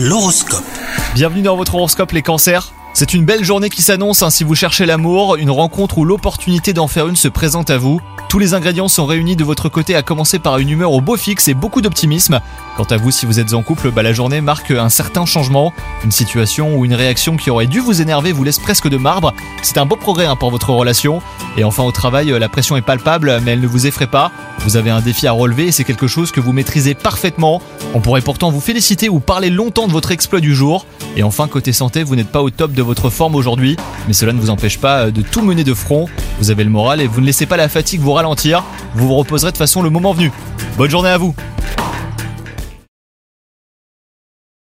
L'horoscope. Bienvenue dans votre horoscope les cancers. C'est une belle journée qui s'annonce hein, si vous cherchez l'amour, une rencontre ou l'opportunité d'en faire une se présente à vous. Tous les ingrédients sont réunis de votre côté à commencer par une humeur au beau fixe et beaucoup d'optimisme. Quant à vous si vous êtes en couple, bah, la journée marque un certain changement. Une situation ou une réaction qui aurait dû vous énerver vous laisse presque de marbre. C'est un beau progrès hein, pour votre relation. Et enfin au travail, la pression est palpable mais elle ne vous effraie pas. Vous avez un défi à relever et c'est quelque chose que vous maîtrisez parfaitement. On pourrait pourtant vous féliciter ou parler longtemps de votre exploit du jour. Et enfin, côté santé, vous n'êtes pas au top de votre forme aujourd'hui, mais cela ne vous empêche pas euh, de tout mener de front. Vous avez le moral et vous ne laissez pas la fatigue vous ralentir. Vous vous reposerez de façon le moment venu. Bonne journée à vous